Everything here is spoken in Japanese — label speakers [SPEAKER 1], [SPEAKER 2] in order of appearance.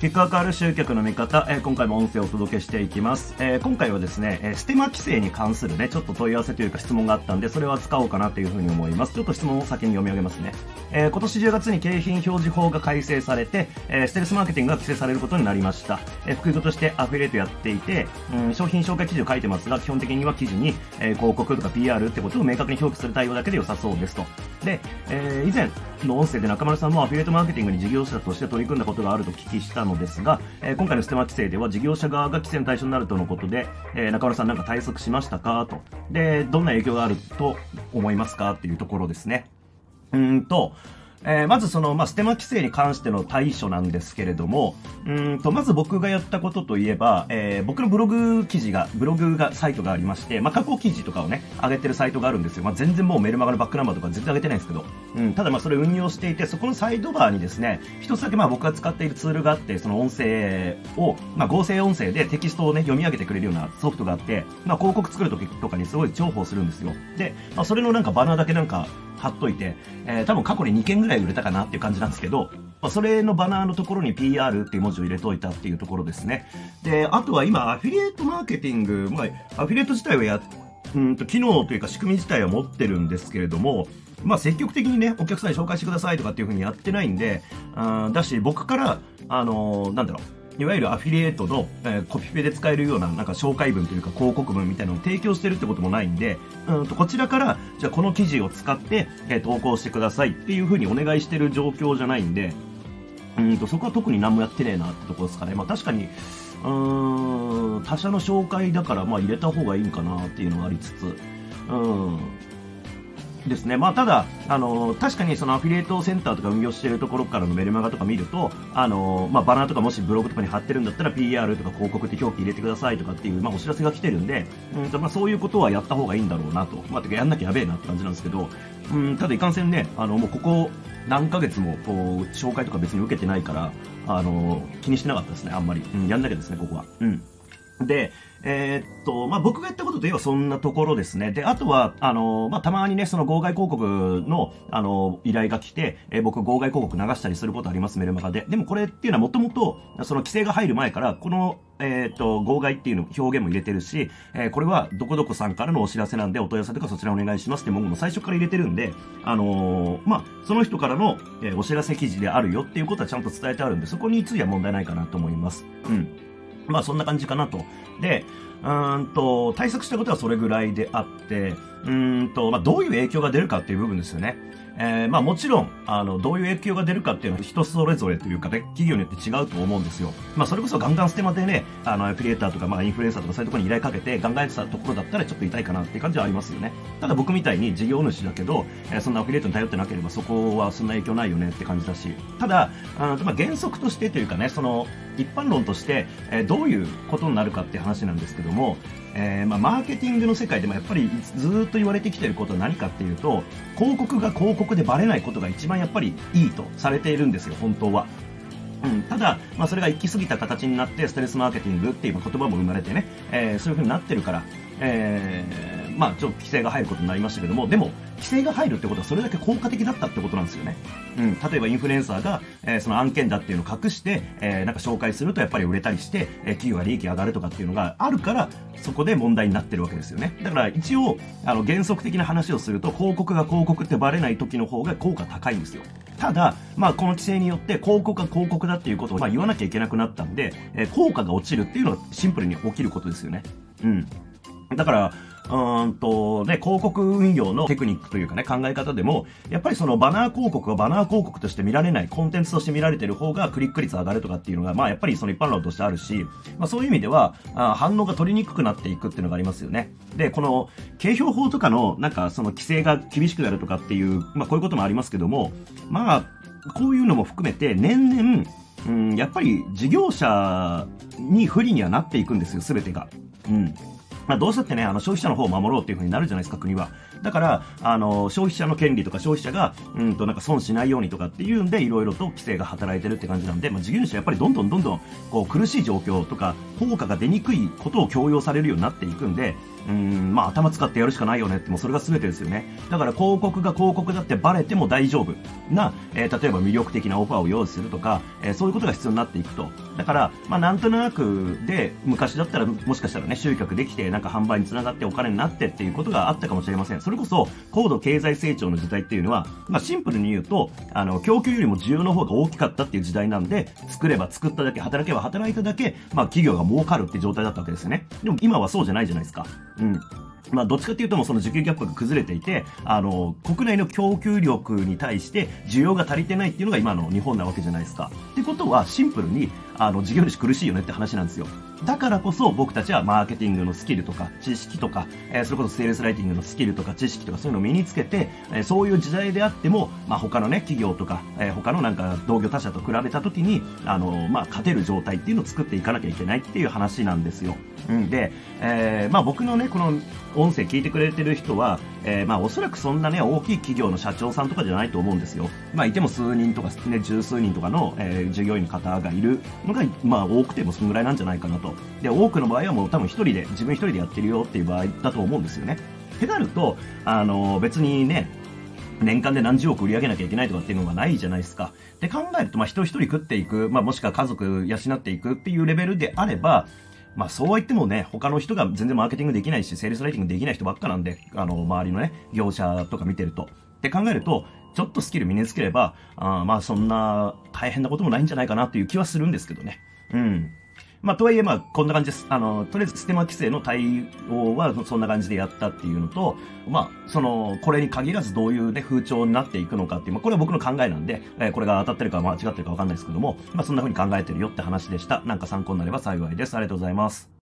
[SPEAKER 1] 結果が変わる集客の見方、えー、今回も音声をお届けしていきます。えー、今回はですね、えー、ステマ規制に関するね、ちょっと問い合わせというか質問があったんで、それを扱おうかなというふうに思います。ちょっと質問を先に読み上げますね。えー、今年10月に景品表示法が改正されて、えー、ステルスマーケティングが規制されることになりました。えー、副業としてアフィリエイトやっていて、うん、商品紹介記事を書いてますが、基本的には記事に、えー、広告とか PR ってことを明確に表記する対応だけで良さそうですと。で、えー、以前の音声で中丸さんもアフィリエイトマーケティングに事業者として取り組んだことがあると聞きしたのですが、えー、今回のステマ規制では事業者側が規制の対象になるとのことで、えー、中丸さんなんか対策しましたか？と。で、どんな影響があると思いますか？っていうところですね。うんと、えー、まずその、まあ、ステマ規制に関しての対処なんですけれども、うんと、まず僕がやったことといえば、えー、僕のブログ記事が、ブログが、サイトがありまして、まあ、過去記事とかをね、上げてるサイトがあるんですよ。まあ、全然もうメルマガのバックナンバーとか全然上げてないんですけど、うん、ただまあ、それ運用していて、そこのサイドバーにですね、一つだけまあ、僕が使っているツールがあって、その音声を、まあ、合成音声でテキストをね、読み上げてくれるようなソフトがあって、まあ、広告作るときとかにすごい重宝するんですよ。で、まあ、それのなんかバナーだけなんか、貼っといて、えー、多分過去に2件ぐらい売れたかなっていう感じなんですけど、まあ、それのバナーのところに PR っていう文字を入れといたっていうところですね。で、あとは今、アフィリエイトマーケティング、まあ、アフィリエイト自体はや、うんと、機能というか仕組み自体は持ってるんですけれども、まあ、積極的にね、お客さんに紹介してくださいとかっていうふうにやってないんで、あだし、僕から、あのー、なんだろう、いわゆるアフィリエイトの、えー、コピペで使えるようななんか紹介文というか広告文みたいなのを提供してるってこともないんで、うんとこちらからじゃあこの記事を使って、えー、投稿してくださいっていうふうにお願いしてる状況じゃないんで、うんとそこは特に何もやってねえなってところですかね。まあ確かに、うーん、他社の紹介だからまあ入れた方がいいんかなっていうのがありつつ、うん、ですね。まあ、ただ、あの、確かにそのアフィリエイトセンターとか運用しているところからのメルマガとか見ると、あの、まあ、バナーとかもしブログとかに貼ってるんだったら PR とか広告って表記入れてくださいとかっていう、まあ、お知らせが来てるんで、うんと、まあ、そういうことはやった方がいいんだろうなと。まあ、てかやんなきゃやべえなって感じなんですけど、うん、ただいかんせんね、あの、もうここ何ヶ月も、こう、紹介とか別に受けてないから、あの、気にしてなかったですね、あんまり。うん、やんなきゃですね、ここは。うん。で、えー、っと、まあ、僕がやったことといえばそんなところですね。で、あとは、あの、まあ、たまにね、その号外広告の、あの、依頼が来て、えー、僕号外広告流したりすることあります、メルマガで。でもこれっていうのはもともと、その規制が入る前から、この、えー、っと、号外っていうの表現も入れてるし、えー、これはどこどこさんからのお知らせなんでお問い合わせとかそちらお願いしますって文句も最初から入れてるんで、あの、まあ、その人からの、え、お知らせ記事であるよっていうことはちゃんと伝えてあるんで、そこについては問題ないかなと思います。うん。まあそんな感じかなと。で、うんと、対策したことはそれぐらいであって、うんと、まあどういう影響が出るかっていう部分ですよね。えー、まあもちろん、あの、どういう影響が出るかっていうのは人それぞれというかね、企業によって違うと思うんですよ。まあそれこそガンガンステマでね、あの、アフィリエーターとか、まあインフルエンサーとかそういうところに依頼かけてガンガンやってたところだったらちょっと痛いかなっていう感じはありますよね。ただ僕みたいに事業主だけど、えー、そんなアフィリエイトに頼ってなければそこはそんな影響ないよねって感じだし、ただ、あまあ原則としてというかね、その、一般論として、えー、どういうことになるかって話なんですけども、えー、まあ、マーケティングの世界でもやっぱりずっと言われてきてることは何かっていうと、広告が広告でバレないことが一番やっぱりいいとされているんですよ、本当は。うん、ただ、まあ、それが行き過ぎた形になって、ストレスマーケティングっていう言葉も生まれてね、えー、そういう風になってるから、えー、まあ、ちょっと規制が入ることになりましたけども、でも、規制が入るってことはそれだけ効果的だったってことなんですよね。うん、例えばインフルエンサーが、えー、その案件だっていうのを隠して、えー、なんか紹介するとやっぱり売れたりして、えー、企業が利益上がるとかっていうのがあるから、そこで問題になってるわけですよね。だから一応、あの、原則的な話をすると、広告が広告ってバレない時の方が効果高いんですよ。ただ、まあ、この規制によって広告が広告だっていうことを、まあ、言わなきゃいけなくなったんで、えー、効果が落ちるっていうのはシンプルに起きることですよね。うん。だから、うんと、ね、広告運用のテクニックというかね、考え方でも、やっぱりそのバナー広告はバナー広告として見られない、コンテンツとして見られてる方がクリック率上がるとかっていうのが、まあやっぱりその一般論としてあるし、まあそういう意味では、あ反応が取りにくくなっていくっていうのがありますよね。で、この、景評法とかの、なんかその規制が厳しくなるとかっていう、まあこういうこともありますけども、まあ、こういうのも含めて、年々、うん、やっぱり事業者に不利にはなっていくんですよ、すべてが。うん。まあ、どうしたってね、あの、消費者の方を守ろうっていう風になるじゃないですか、国は。だから、あの、消費者の権利とか消費者が、うんと、なんか損しないようにとかっていうんで、いろいろと規制が働いてるって感じなんで、まあ、事業主はやっぱりどんどんどんどん、こう、苦しい状況とか、効果が出にくいことを強要されるようになっていくんで、うん、まあ頭使ってやるしかないよねって、もうそれが全てですよね。だから広告が広告だってバレても大丈夫な、えー、例えば魅力的なオファーを用意するとか、えー、そういうことが必要になっていくと。だから、まあなんとなくで、昔だったらもしかしたらね、集客できて、なんか販売につながってお金になってっていうことがあったかもしれません。それこそ、高度経済成長の時代っていうのは、まあシンプルに言うと、あの、供給よりも需要の方が大きかったっていう時代なんで、作れば作っただけ、働けば働いただけ、まあ企業が儲かるって状態だったわけですよね。でも今はそうじゃないじゃないですか。うん。まあ、どっちかっていうともその需給ギャップが崩れていて、あの、国内の供給力に対して需要が足りてないっていうのが今の日本なわけじゃないですか。ってことは、シンプルに、あの、事業主苦しいよねって話なんですよ。だからこそ僕たちはマーケティングのスキルとか知識とか、えー、それこそセールスライティングのスキルとか知識とかそういうのを身につけて、えー、そういう時代であっても、まあ、他のね、企業とか、えー、他のなんか同業他社と比べた時に、あの、まあ、勝てる状態っていうのを作っていかなきゃいけないっていう話なんですよ。うん、で、え、まあ僕のね、この音声聞いてくれてる人は、えー、まあおそらくそんなね、大きい企業の社長さんとかじゃないと思うんですよ。まあいても数人とかね、十数人とかの、えー、従業員の方がいるのが、まあ多くてもそのぐらいなんじゃないかなと。で、多くの場合はもう多分一人で、自分一人でやってるよっていう場合だと思うんですよね。ってなると、あの別にね、年間で何十億売り上げなきゃいけないとかっていうのがないじゃないですか。で考えると、まあ人一人食っていく、まあもしくは家族養っていくっていうレベルであれば、まあそうは言ってもね、他の人が全然マーケティングできないし、セールスライティングできない人ばっかなんで、あの、周りのね、業者とか見てると。って考えると、ちょっとスキル身につければ、あまあそんな大変なこともないんじゃないかなっていう気はするんですけどね。うん。まあ、とはいえ、まあ、こんな感じです。あの、とりあえず、ステマ規制の対応は、そんな感じでやったっていうのと、まあ、その、これに限らずどういうね、風潮になっていくのかっていう、まあ、これは僕の考えなんで、えー、これが当たってるか間違ってるかわかんないですけども、まあ、そんな風に考えてるよって話でした。なんか参考になれば幸いです。ありがとうございます。